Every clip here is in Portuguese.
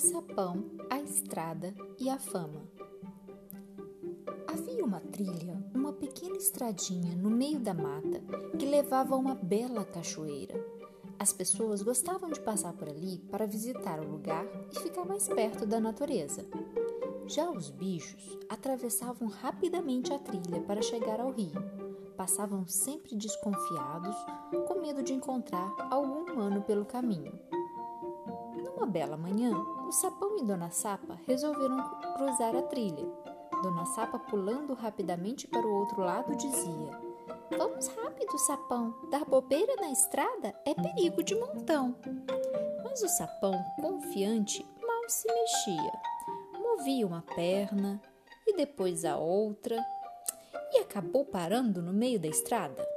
sapão, a estrada e a fama. Havia uma trilha, uma pequena estradinha no meio da mata que levava a uma bela cachoeira. As pessoas gostavam de passar por ali para visitar o lugar e ficar mais perto da natureza. Já os bichos atravessavam rapidamente a trilha para chegar ao rio. Passavam sempre desconfiados, com medo de encontrar algum humano pelo caminho. Numa bela manhã, o Sapão e Dona Sapa resolveram cruzar a trilha. Dona Sapa, pulando rapidamente para o outro lado, dizia: Vamos rápido, Sapão. Dar bobeira na estrada é perigo de montão. Mas o Sapão, confiante, mal se mexia. Movia uma perna e depois a outra e acabou parando no meio da estrada.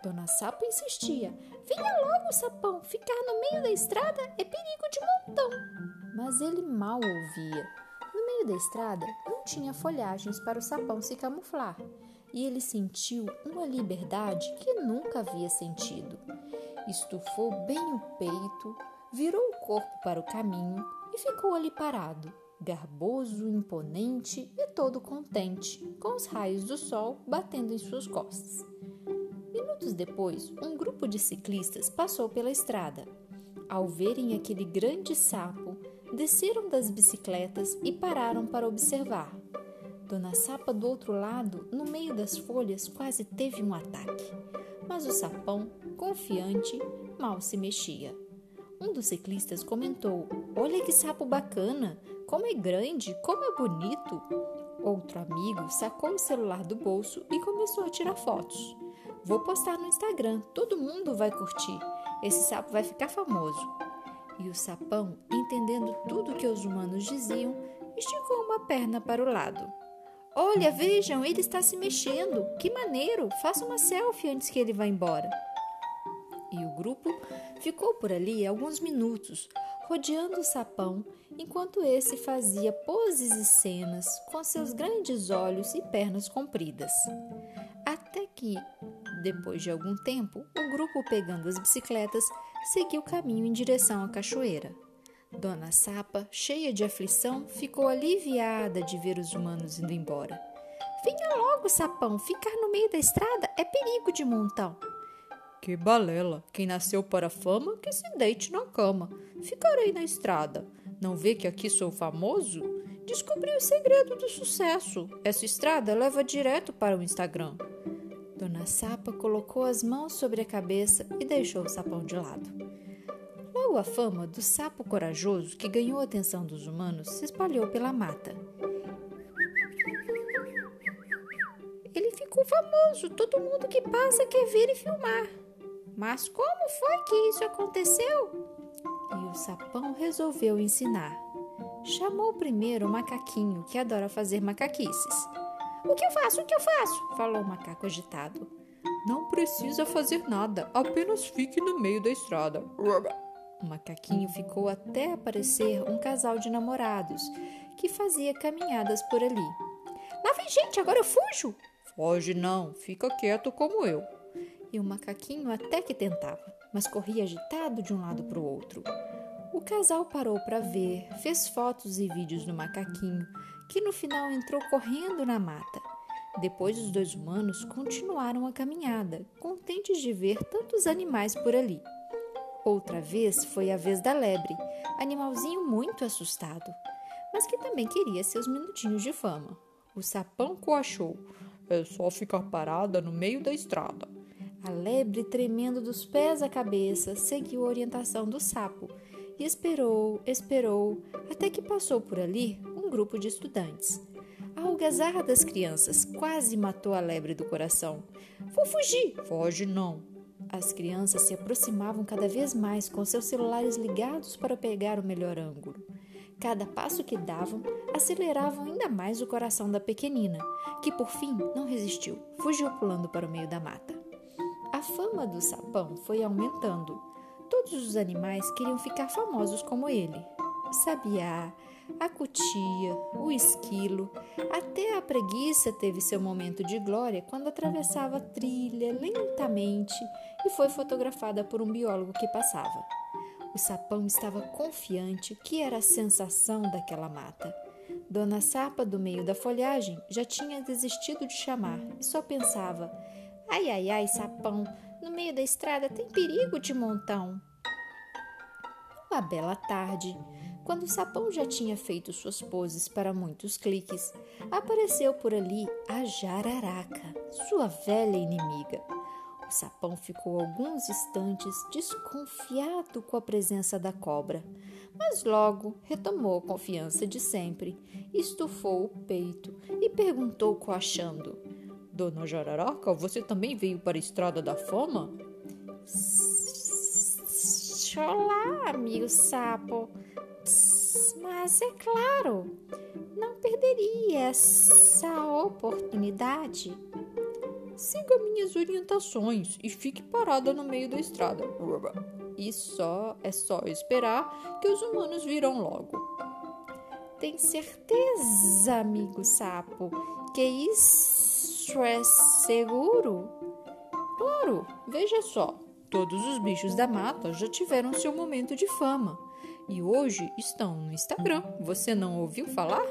Dona Sapa insistia: Venha logo, sapão, ficar no meio da estrada é perigo de montão. Mas ele mal ouvia. No meio da estrada não tinha folhagens para o sapão se camuflar, e ele sentiu uma liberdade que nunca havia sentido. Estufou bem o peito, virou o corpo para o caminho e ficou ali parado, garboso, imponente e todo contente, com os raios do sol batendo em suas costas. Minutos depois, um grupo de ciclistas passou pela estrada. Ao verem aquele grande sapo, desceram das bicicletas e pararam para observar. Dona Sapa, do outro lado, no meio das folhas, quase teve um ataque. Mas o sapão, confiante, mal se mexia. Um dos ciclistas comentou: Olha que sapo bacana! Como é grande! Como é bonito! Outro amigo sacou o celular do bolso e começou a tirar fotos. Vou postar no Instagram, todo mundo vai curtir. Esse sapo vai ficar famoso. E o sapão, entendendo tudo que os humanos diziam, esticou uma perna para o lado. Olha, vejam, ele está se mexendo. Que maneiro! Faça uma selfie antes que ele vá embora. E o grupo ficou por ali alguns minutos, rodeando o sapão, enquanto esse fazia poses e cenas com seus grandes olhos e pernas compridas. Até que, depois de algum tempo, o grupo, pegando as bicicletas, seguiu caminho em direção à cachoeira. Dona Sapa, cheia de aflição, ficou aliviada de ver os humanos indo embora. Venha logo, sapão, ficar no meio da estrada é perigo de montão. Que balela! Quem nasceu para a fama, que se deite na cama. Ficarei na estrada. Não vê que aqui sou famoso? Descobri o segredo do sucesso. Essa estrada leva direto para o Instagram. Dona Sapa colocou as mãos sobre a cabeça e deixou o sapão de lado. Logo a fama do sapo corajoso, que ganhou a atenção dos humanos, se espalhou pela mata. Ele ficou famoso, todo mundo que passa quer ver e filmar. Mas como foi que isso aconteceu? E o sapão resolveu ensinar. Chamou primeiro o macaquinho, que adora fazer macaquices. O que eu faço? O que eu faço? falou o macaco agitado. Não precisa fazer nada, apenas fique no meio da estrada. O macaquinho ficou até aparecer um casal de namorados que fazia caminhadas por ali. Lá vem gente, agora eu fujo! Foge não, fica quieto como eu. E o macaquinho até que tentava, mas corria agitado de um lado para o outro. O casal parou para ver, fez fotos e vídeos do macaquinho, que no final entrou correndo na mata. Depois, os dois humanos continuaram a caminhada, contentes de ver tantos animais por ali. Outra vez foi a vez da lebre, animalzinho muito assustado, mas que também queria seus minutinhos de fama. O sapão coachou: é só ficar parada no meio da estrada. A lebre, tremendo dos pés à cabeça, seguiu a orientação do sapo e esperou, esperou, até que passou por ali um grupo de estudantes. A algazarra das crianças quase matou a lebre do coração. Vou fugir! Foge não! As crianças se aproximavam cada vez mais com seus celulares ligados para pegar o melhor ângulo. Cada passo que davam aceleravam ainda mais o coração da pequenina, que por fim não resistiu, fugiu pulando para o meio da mata. A fama do sapão foi aumentando. Todos os animais queriam ficar famosos como ele. O sabiá, a cutia, o esquilo, até a preguiça teve seu momento de glória quando atravessava a trilha lentamente e foi fotografada por um biólogo que passava. O sapão estava confiante que era a sensação daquela mata. Dona Sapa, do meio da folhagem, já tinha desistido de chamar e só pensava: Ai, ai, ai, sapão, no meio da estrada tem perigo de montão. Uma bela tarde, quando o sapão já tinha feito suas poses para muitos cliques, apareceu por ali a jararaca, sua velha inimiga. O sapão ficou alguns instantes desconfiado com a presença da cobra, mas logo retomou a confiança de sempre, estufou o peito e perguntou coachando: Dona Jararaca, você também veio para a Estrada da Fama? Olá, amigo sapo. Mas é claro, não perderia essa oportunidade. Siga minhas orientações e fique parada no meio da estrada. E só é só esperar que os humanos virão logo. Tem certeza, amigo sapo, que isso é seguro? Claro, veja só. Todos os bichos da mata já tiveram seu momento de fama e hoje estão no Instagram. Você não ouviu falar?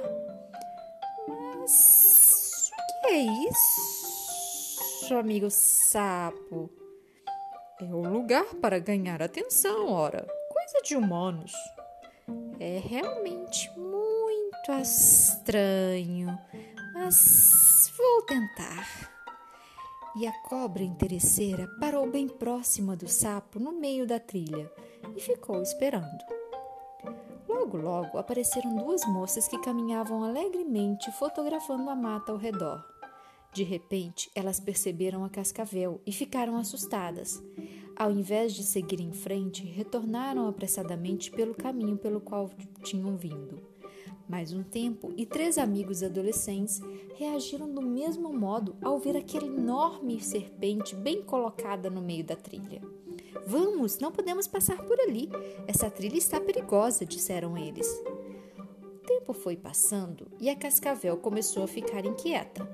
Mas o que é isso, amigo sapo? É o lugar para ganhar atenção, ora. Coisa de humanos. É realmente muito estranho, mas vou tentar. E a cobra interesseira parou bem próxima do sapo no meio da trilha e ficou esperando. Logo, logo apareceram duas moças que caminhavam alegremente fotografando a mata ao redor. De repente, elas perceberam a cascavel e ficaram assustadas. Ao invés de seguir em frente, retornaram apressadamente pelo caminho pelo qual tinham vindo. Mais um tempo, e três amigos adolescentes reagiram do mesmo modo ao ver aquela enorme serpente bem colocada no meio da trilha. Vamos, não podemos passar por ali.Essa trilha está perigosa, disseram eles. O tempo foi passando e a cascavel começou a ficar inquieta.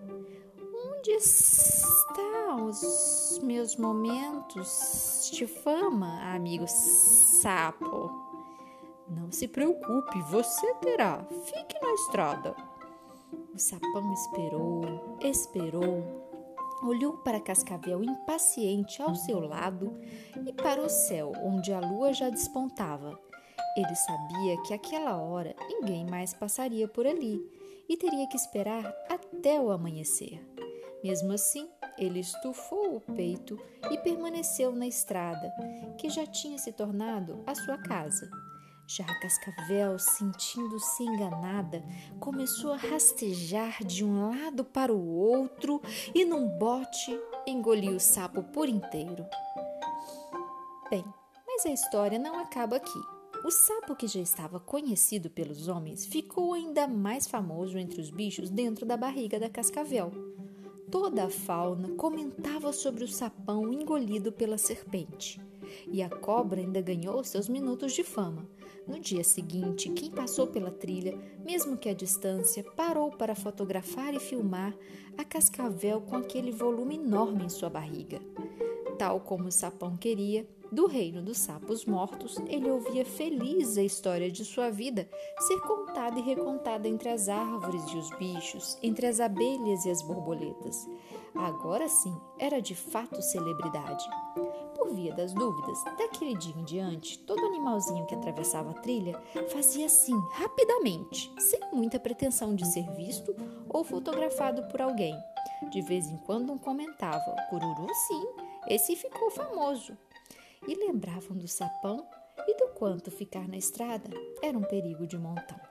Onde estão os meus momentos de fama, amigo sapo? Não se preocupe, você terá. Fique na estrada. O sapão esperou, esperou, olhou para Cascavel impaciente ao seu lado e para o céu, onde a lua já despontava. Ele sabia que aquela hora ninguém mais passaria por ali e teria que esperar até o amanhecer. Mesmo assim, ele estufou o peito e permaneceu na estrada, que já tinha se tornado a sua casa. Já a Cascavel, sentindo-se enganada, começou a rastejar de um lado para o outro e, num bote, engoliu o sapo por inteiro. Bem, mas a história não acaba aqui. O sapo, que já estava conhecido pelos homens, ficou ainda mais famoso entre os bichos dentro da barriga da Cascavel. Toda a fauna comentava sobre o sapão engolido pela serpente. E a cobra ainda ganhou seus minutos de fama no dia seguinte, quem passou pela trilha, mesmo que à distância, parou para fotografar e filmar a cascavel com aquele volume enorme em sua barriga. Tal como o sapão queria, do reino dos sapos mortos, ele ouvia feliz a história de sua vida ser contada e recontada entre as árvores e os bichos, entre as abelhas e as borboletas. Agora sim, era de fato celebridade. Por via das dúvidas, daquele dia em diante, todo animalzinho que atravessava a trilha fazia assim, rapidamente, sem muita pretensão de ser visto ou fotografado por alguém. De vez em quando um comentava: Cururu, sim, esse ficou famoso. E lembravam do sapão e do quanto ficar na estrada era um perigo de montão.